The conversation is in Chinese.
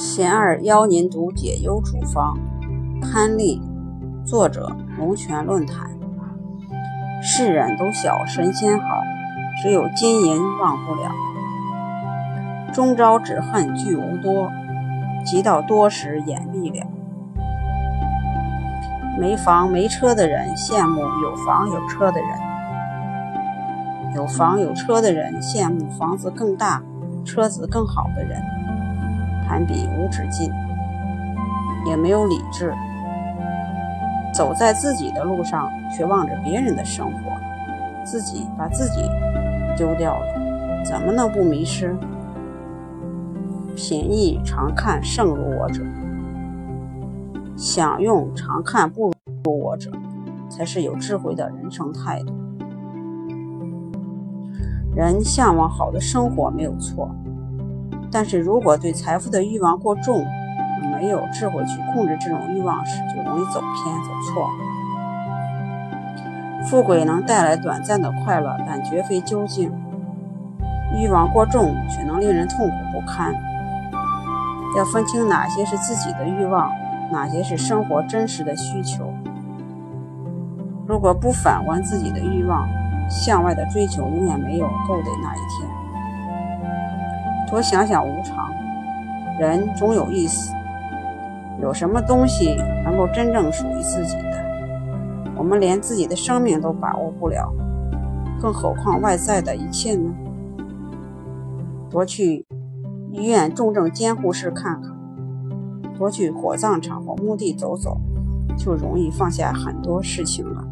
贤儿邀您读解忧处方，潘丽，作者龙泉论坛。世人都晓神仙好，只有金银忘不了。终朝只恨聚无多，及到多时眼闭了。没房没车的人羡慕有房有车的人，有房有车的人羡慕房子更大、车子更好的人。攀比无止境，也没有理智。走在自己的路上，却望着别人的生活，自己把自己丢掉了，怎么能不迷失？品意常看胜如我者，享用常看不如我者，才是有智慧的人生态度。人向往好的生活没有错。但是如果对财富的欲望过重，没有智慧去控制这种欲望时，就容易走偏走错。富贵能带来短暂的快乐，但绝非究竟。欲望过重却能令人痛苦不堪。要分清哪些是自己的欲望，哪些是生活真实的需求。如果不反观自己的欲望，向外的追求永远没有够的那一天。多想想无常，人终有一死。有什么东西能够真正属于自己的？我们连自己的生命都把握不了，更何况外在的一切呢？多去医院重症监护室看看，多去火葬场或墓地走走，就容易放下很多事情了。